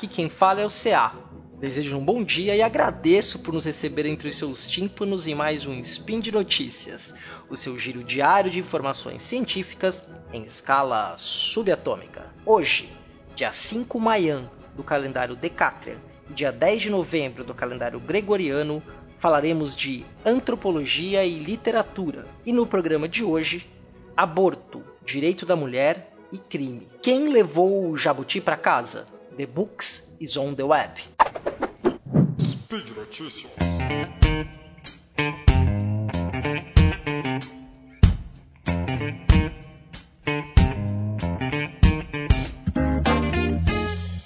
Aqui quem fala é o CA. Desejo um bom dia e agradeço por nos receber entre os seus tímpanos em mais um Spin de Notícias, o seu giro diário de informações científicas em escala subatômica. Hoje, dia 5 Maian do calendário Decatrian e dia 10 de novembro do calendário Gregoriano, falaremos de antropologia e literatura. E no programa de hoje, aborto, direito da mulher e crime. Quem levou o jabuti para casa? The Books is on the web. Speed Notícias.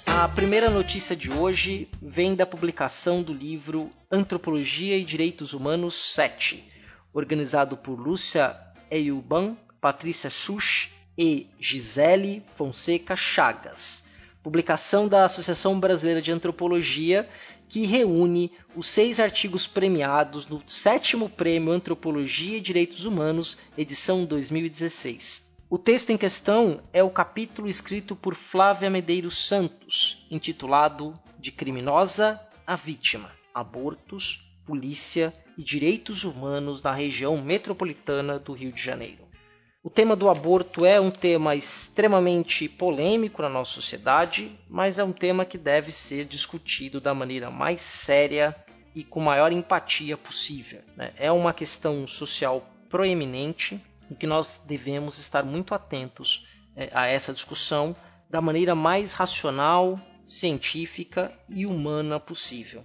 A primeira notícia de hoje vem da publicação do livro Antropologia e Direitos Humanos 7, organizado por Lúcia Eyuban, Patrícia Xux e Gisele Fonseca Chagas publicação da Associação Brasileira de Antropologia, que reúne os seis artigos premiados no sétimo Prêmio Antropologia e Direitos Humanos, edição 2016. O texto em questão é o capítulo escrito por Flávia Medeiros Santos, intitulado De Criminosa a Vítima: Abortos, Polícia e Direitos Humanos na região metropolitana do Rio de Janeiro. O tema do aborto é um tema extremamente polêmico na nossa sociedade, mas é um tema que deve ser discutido da maneira mais séria e com maior empatia possível. Né? É uma questão social proeminente em que nós devemos estar muito atentos é, a essa discussão da maneira mais racional, científica e humana possível.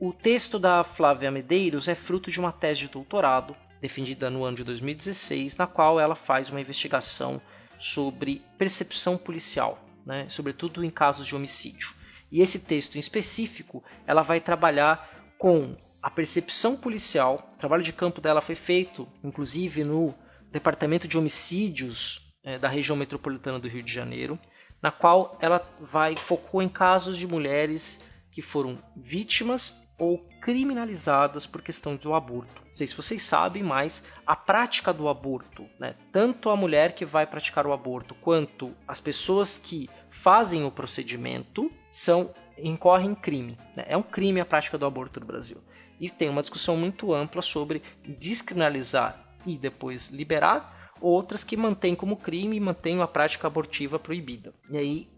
O texto da Flávia Medeiros é fruto de uma tese de doutorado defendida no ano de 2016, na qual ela faz uma investigação sobre percepção policial, né, sobretudo em casos de homicídio. E esse texto em específico, ela vai trabalhar com a percepção policial. O trabalho de campo dela foi feito, inclusive, no Departamento de Homicídios é, da região metropolitana do Rio de Janeiro, na qual ela vai focou em casos de mulheres que foram vítimas ou criminalizadas por questão do aborto. Não sei se vocês sabem, mas a prática do aborto, né, tanto a mulher que vai praticar o aborto quanto as pessoas que fazem o procedimento são incorrem em crime. Né? É um crime a prática do aborto no Brasil. E tem uma discussão muito ampla sobre descriminalizar e depois liberar, outras que mantêm como crime e mantêm a prática abortiva proibida. E aí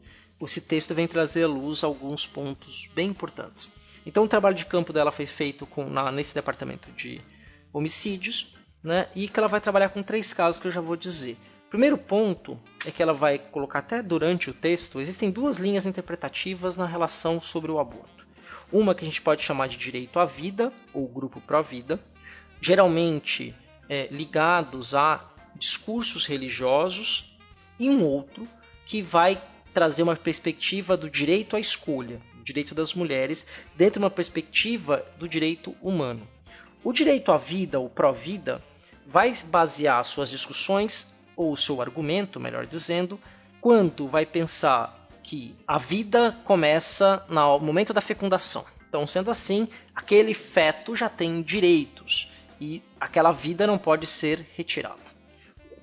esse texto vem trazer à luz alguns pontos bem importantes. Então o trabalho de campo dela foi feito com, na, nesse departamento de homicídios, né? E que ela vai trabalhar com três casos que eu já vou dizer. primeiro ponto é que ela vai colocar até durante o texto, existem duas linhas interpretativas na relação sobre o aborto. Uma que a gente pode chamar de direito à vida, ou grupo pró-vida, geralmente é, ligados a discursos religiosos, e um outro que vai trazer uma perspectiva do direito à escolha, direito das mulheres, dentro de uma perspectiva do direito humano. O direito à vida, ou pró-vida, vai basear suas discussões, ou seu argumento, melhor dizendo, quando vai pensar que a vida começa no momento da fecundação. Então, sendo assim, aquele feto já tem direitos e aquela vida não pode ser retirada.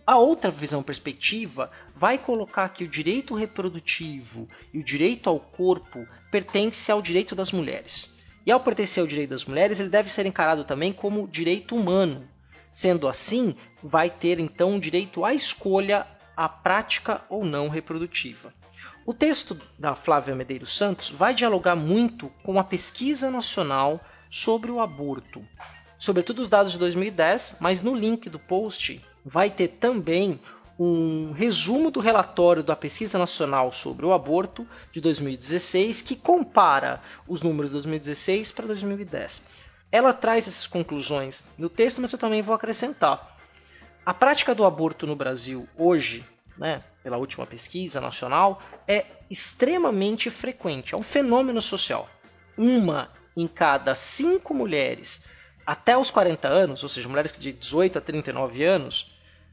A outra visão perspectiva vai colocar que o direito reprodutivo e o direito ao corpo pertence ao direito das mulheres. E ao pertencer ao direito das mulheres, ele deve ser encarado também como direito humano. Sendo assim, vai ter então o direito à escolha, à prática ou não reprodutiva. O texto da Flávia Medeiros Santos vai dialogar muito com a pesquisa nacional sobre o aborto, sobretudo os dados de 2010, mas no link do post vai ter também um resumo do relatório da Pesquisa Nacional sobre o Aborto de 2016, que compara os números de 2016 para 2010. Ela traz essas conclusões no texto, mas eu também vou acrescentar. A prática do aborto no Brasil hoje, né, pela última pesquisa nacional, é extremamente frequente, é um fenômeno social. Uma em cada cinco mulheres até os 40 anos, ou seja, mulheres de 18 a 39 anos,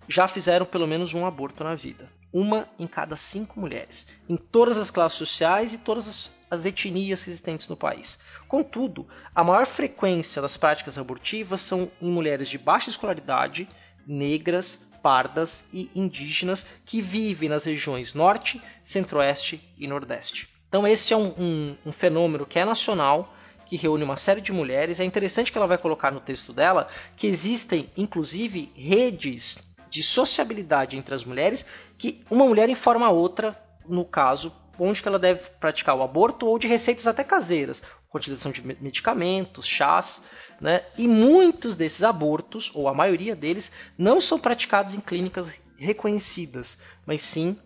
já fizeram pelo menos um aborto na vida. Uma em cada cinco mulheres, em todas as classes sociais e todas as, as etnias existentes no país. Contudo, a maior frequência das práticas abortivas são em mulheres de baixa escolaridade, negras, pardas e indígenas que vivem nas regiões Norte, Centro-Oeste e Nordeste. Então esse é um, um, um fenômeno que é nacional, que reúne uma série de mulheres. É interessante que ela vai colocar no texto dela que existem, inclusive, redes de sociabilidade entre as mulheres que uma mulher informa a outra, no caso, onde que ela deve praticar o aborto ou de receitas até caseiras, utilização de medicamentos, chás, né? E muitos desses abortos, ou a maioria deles, não são praticados em clínicas reconhecidas, mas sim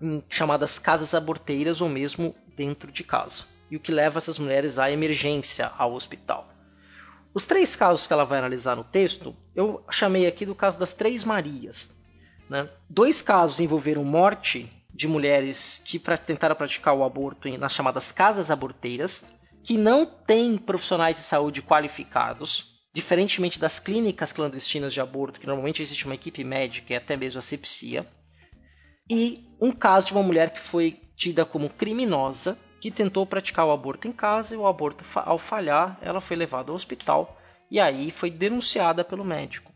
em chamadas casas aborteiras ou mesmo dentro de casa. E o que leva essas mulheres à emergência ao hospital. Os três casos que ela vai analisar no texto, eu chamei aqui do caso das Três Marias. Né? Dois casos envolveram morte de mulheres que tentaram praticar o aborto nas chamadas casas aborteiras, que não têm profissionais de saúde qualificados, diferentemente das clínicas clandestinas de aborto, que normalmente existe uma equipe médica e até mesmo asepsia, e um caso de uma mulher que foi tida como criminosa, que tentou praticar o aborto em casa e o aborto, ao falhar, ela foi levada ao hospital e aí foi denunciada pelo médico.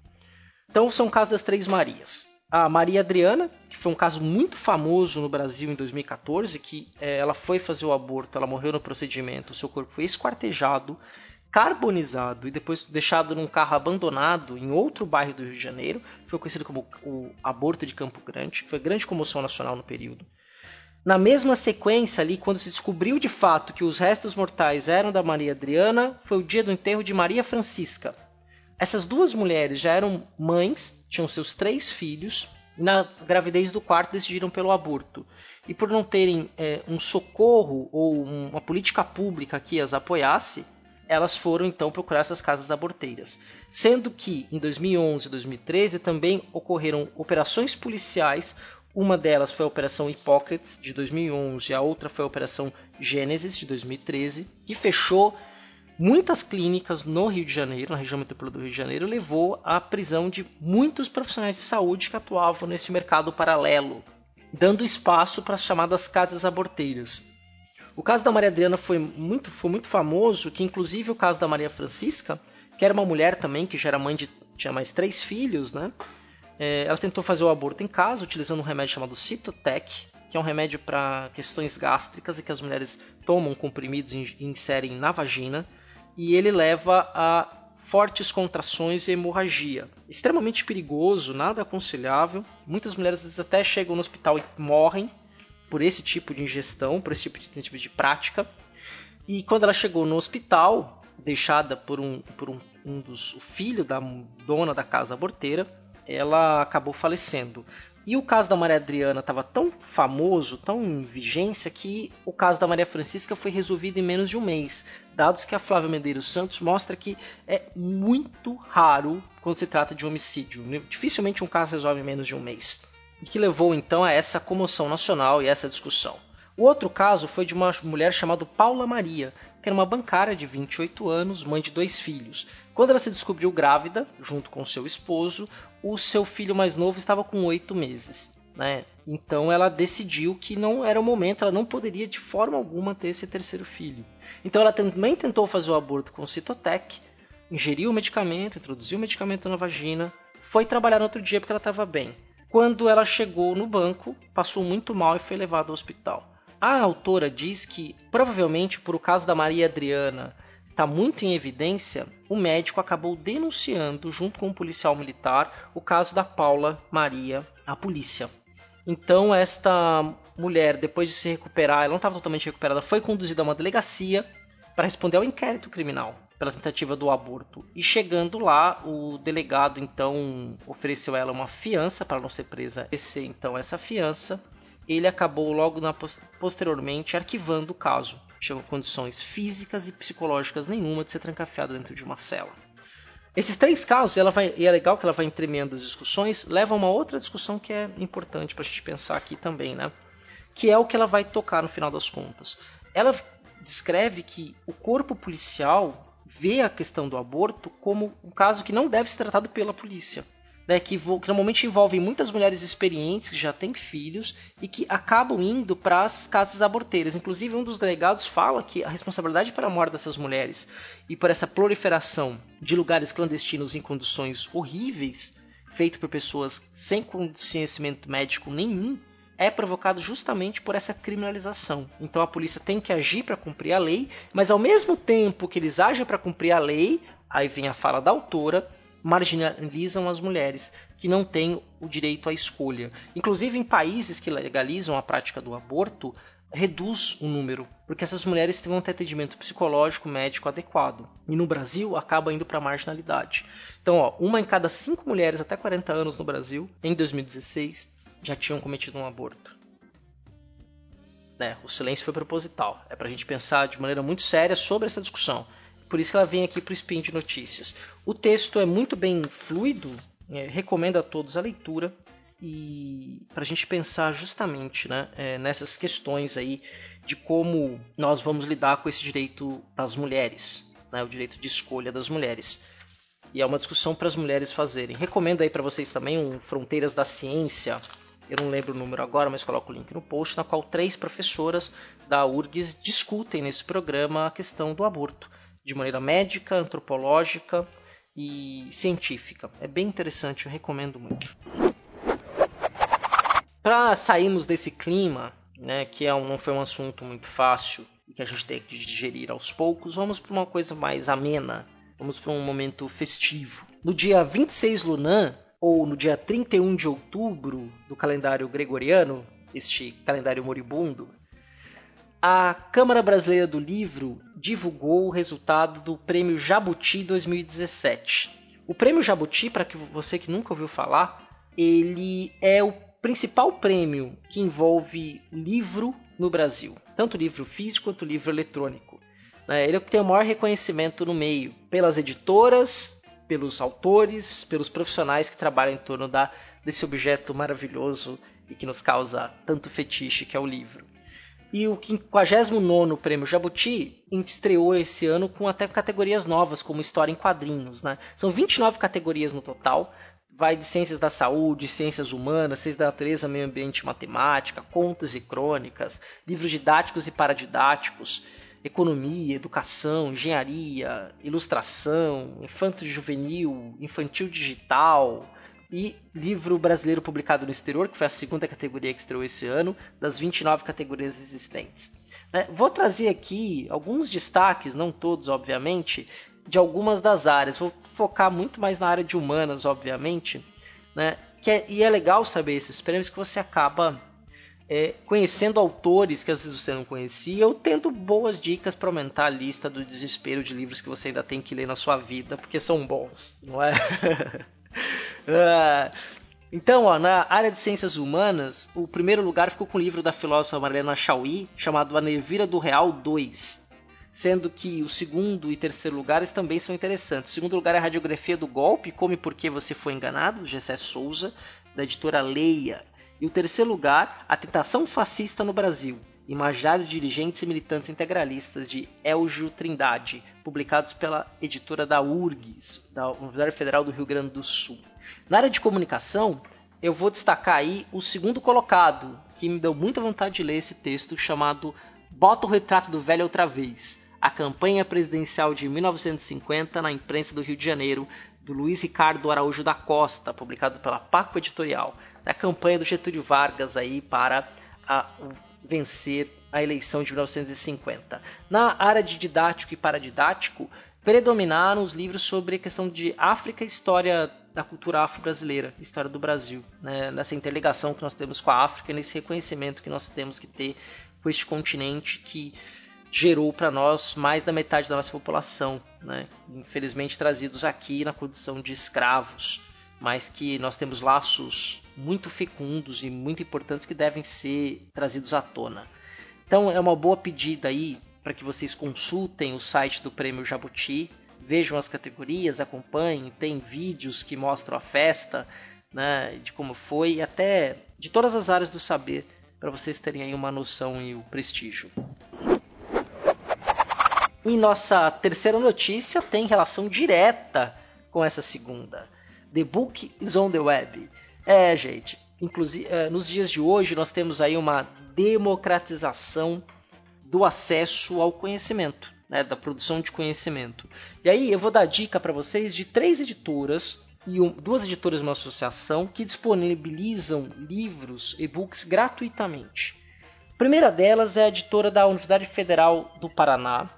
Então são casos das Três Marias a Maria Adriana, que foi um caso muito famoso no Brasil em 2014, que é, ela foi fazer o aborto, ela morreu no procedimento, seu corpo foi esquartejado, carbonizado e depois deixado num carro abandonado em outro bairro do Rio de Janeiro. Foi conhecido como o aborto de Campo Grande, foi grande comoção nacional no período. Na mesma sequência ali, quando se descobriu de fato que os restos mortais eram da Maria Adriana, foi o dia do enterro de Maria Francisca, essas duas mulheres já eram mães, tinham seus três filhos, e na gravidez do quarto decidiram pelo aborto. E por não terem é, um socorro ou uma política pública que as apoiasse, elas foram então procurar essas casas aborteiras. Sendo que em 2011 e 2013 também ocorreram operações policiais. Uma delas foi a Operação Hipócrates de 2011, a outra foi a Operação Gênesis de 2013, que fechou muitas clínicas no Rio de Janeiro, na região metropolitana do Rio de Janeiro, levou à prisão de muitos profissionais de saúde que atuavam nesse mercado paralelo, dando espaço para as chamadas casas aborteiras. O caso da Maria Adriana foi muito, foi muito famoso, que inclusive o caso da Maria Francisca, que era uma mulher também, que já era mãe de tinha mais três filhos, né? É, ela tentou fazer o aborto em casa utilizando um remédio chamado Citotec, que é um remédio para questões gástricas e que as mulheres tomam comprimidos e inserem na vagina e ele leva a fortes contrações e hemorragia. Extremamente perigoso, nada aconselhável. Muitas mulheres até chegam no hospital e morrem por esse tipo de ingestão, por esse tipo de, tipo de prática. E quando ela chegou no hospital, deixada por um, por um, um dos o filho da dona da casa aborteira, ela acabou falecendo. E o caso da Maria Adriana estava tão famoso, tão em vigência, que o caso da Maria Francisca foi resolvido em menos de um mês. Dados que a Flávia Medeiros Santos mostra que é muito raro quando se trata de homicídio. Dificilmente um caso resolve em menos de um mês. E que levou então a essa comoção nacional e essa discussão. O outro caso foi de uma mulher chamada Paula Maria, que era uma bancária de 28 anos, mãe de dois filhos. Quando ela se descobriu grávida, junto com seu esposo, o seu filho mais novo estava com oito meses. Né? Então ela decidiu que não era o momento, ela não poderia de forma alguma ter esse terceiro filho. Então ela também tentou fazer o aborto com Citotec, ingeriu o medicamento, introduziu o medicamento na vagina, foi trabalhar no outro dia porque ela estava bem. Quando ela chegou no banco, passou muito mal e foi levada ao hospital. A autora diz que, provavelmente por o caso da Maria Adriana está muito em evidência, o médico acabou denunciando, junto com um policial militar, o caso da Paula Maria à polícia. Então, esta mulher, depois de se recuperar, ela não estava totalmente recuperada, foi conduzida a uma delegacia para responder ao inquérito criminal pela tentativa do aborto. E chegando lá, o delegado então ofereceu a ela uma fiança para não ser presa. Esse então essa fiança ele acabou logo na, posteriormente arquivando o caso. Tinha condições físicas e psicológicas nenhuma de ser trancafiada dentro de uma cela. Esses três casos, ela vai, e é legal que ela vai entremeando as discussões, levam a uma outra discussão que é importante para a gente pensar aqui também, né? Que é o que ela vai tocar no final das contas. Ela descreve que o corpo policial vê a questão do aborto como um caso que não deve ser tratado pela polícia né, que, que, normalmente envolvem muitas mulheres experientes que já têm filhos e que acabam indo para as casas aborteiras. Inclusive, um dos delegados fala que a responsabilidade pela morte dessas mulheres e por essa proliferação de lugares clandestinos em condições horríveis, feito por pessoas sem conhecimento médico nenhum, é provocado justamente por essa criminalização. Então a polícia tem que agir para cumprir a lei, mas ao mesmo tempo que eles agem para cumprir a lei, aí vem a fala da autora, marginalizam as mulheres que não têm o direito à escolha. Inclusive em países que legalizam a prática do aborto, reduz o número, porque essas mulheres vão ter atendimento psicológico médico adequado. E no Brasil acaba indo para a marginalidade. Então, ó, uma em cada cinco mulheres até 40 anos no Brasil, em 2016, já tinham cometido um aborto. É, o silêncio foi proposital. É para a gente pensar de maneira muito séria sobre essa discussão. Por isso que ela vem aqui para o Spin de Notícias. O texto é muito bem fluido, é, recomendo a todos a leitura e para a gente pensar justamente né, é, nessas questões aí de como nós vamos lidar com esse direito das mulheres, né, o direito de escolha das mulheres. E é uma discussão para as mulheres fazerem. Recomendo aí para vocês também um Fronteiras da Ciência, eu não lembro o número agora, mas coloco o link no post, na qual três professoras da URGS discutem nesse programa a questão do aborto, de maneira médica, antropológica e científica. É bem interessante, eu recomendo muito. Para sairmos desse clima, né, que é um, não foi um assunto muito fácil e que a gente tem que digerir aos poucos, vamos para uma coisa mais amena. Vamos para um momento festivo. No dia 26 Lunan, ou no dia 31 de outubro do calendário gregoriano, este calendário moribundo, a Câmara Brasileira do Livro divulgou o resultado do Prêmio Jabuti 2017. O Prêmio Jabuti, para você que nunca ouviu falar, ele é o principal prêmio que envolve livro no Brasil, tanto livro físico quanto livro eletrônico. Né? Ele é o que tem o maior reconhecimento no meio, pelas editoras, pelos autores, pelos profissionais que trabalham em torno da, desse objeto maravilhoso e que nos causa tanto fetiche que é o livro. E o 59 Prêmio Jabuti estreou esse ano com até categorias novas, como História em Quadrinhos. Né? São 29 categorias no total, vai de ciências da saúde, ciências humanas, ciências da natureza, meio ambiente, matemática, contos e crônicas, livros didáticos e paradidáticos, economia, educação, engenharia, ilustração, infanto juvenil, infantil digital e livro brasileiro publicado no exterior, que foi a segunda categoria que estreou esse ano, das 29 categorias existentes. Né? Vou trazer aqui alguns destaques, não todos, obviamente, de algumas das áreas. Vou focar muito mais na área de humanas, obviamente, né? Que é, e é legal saber esses prêmios que você acaba é, conhecendo autores que às vezes você não conhecia ou tendo boas dicas para aumentar a lista do desespero de livros que você ainda tem que ler na sua vida, porque são bons, não é? Ah, então, ó, na área de ciências humanas, o primeiro lugar ficou com o livro da filósofa Marlena Chauí, chamado A Nervira do Real 2 sendo que o segundo e terceiro lugares também são interessantes. O segundo lugar é a Radiografia do Golpe, Como e Por que Você Foi Enganado, Gessé Souza, da editora Leia. E o terceiro lugar, A Tentação Fascista no Brasil, Imaginário de Dirigentes e Militantes Integralistas, de Elgio Trindade, publicados pela editora da URGS, da Universidade Federal do Rio Grande do Sul. Na área de comunicação, eu vou destacar aí o segundo colocado, que me deu muita vontade de ler esse texto, chamado Bota o Retrato do Velho Outra Vez, a campanha presidencial de 1950 na imprensa do Rio de Janeiro, do Luiz Ricardo Araújo da Costa, publicado pela Paco Editorial, da campanha do Getúlio Vargas aí para a, vencer a eleição de 1950. Na área de didático e paradidático, predominaram os livros sobre a questão de África e história da cultura afro-brasileira, história do Brasil, né? nessa interligação que nós temos com a África, nesse reconhecimento que nós temos que ter com este continente que gerou para nós mais da metade da nossa população, né? infelizmente trazidos aqui na condição de escravos, mas que nós temos laços muito fecundos e muito importantes que devem ser trazidos à tona. Então é uma boa pedida aí para que vocês consultem o site do Prêmio Jabuti, vejam as categorias, acompanhem, tem vídeos que mostram a festa, né, de como foi, e até de todas as áreas do saber, para vocês terem aí uma noção e o prestígio. E nossa terceira notícia tem relação direta com essa segunda. The Book is on the Web. É, gente, inclusive é, nos dias de hoje nós temos aí uma democratização do acesso ao conhecimento, né, da produção de conhecimento. E aí eu vou dar dica para vocês de três editoras e um, duas editoras uma associação que disponibilizam livros, e-books gratuitamente. A primeira delas é a editora da Universidade Federal do Paraná,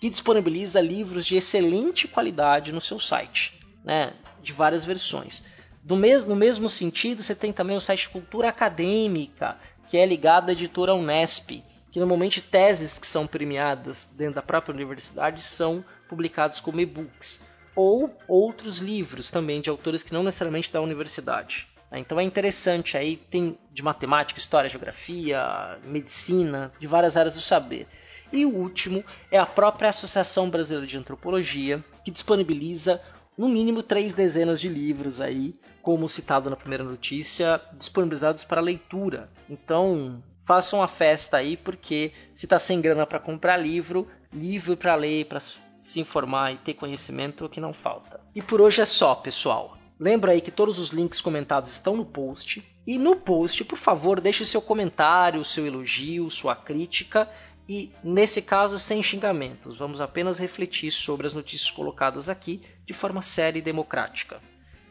que disponibiliza livros de excelente qualidade no seu site, né, de várias versões. Do no mesmo sentido, você tem também o site Cultura Acadêmica, que é ligado à editora Unesp, que normalmente teses que são premiadas dentro da própria universidade são publicados como e-books, ou outros livros também de autores que não necessariamente da universidade. Né? Então é interessante aí, tem de matemática, história, geografia, medicina, de várias áreas do saber. E o último é a própria Associação Brasileira de Antropologia, que disponibiliza no mínimo três dezenas de livros aí, como citado na primeira notícia, disponibilizados para leitura. Então, façam uma festa aí, porque se está sem grana para comprar livro, livro para ler, para se informar e ter conhecimento é o que não falta. E por hoje é só, pessoal. Lembra aí que todos os links comentados estão no post. E no post, por favor, deixe seu comentário, seu elogio, sua crítica e, nesse caso, sem xingamentos. Vamos apenas refletir sobre as notícias colocadas aqui de forma séria e democrática.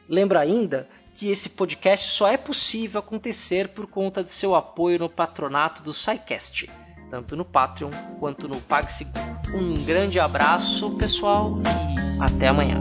Lembra ainda que esse podcast só é possível acontecer por conta de seu apoio no patronato do SciCast, tanto no Patreon quanto no PagSeguro. Um grande abraço, pessoal, e até amanhã.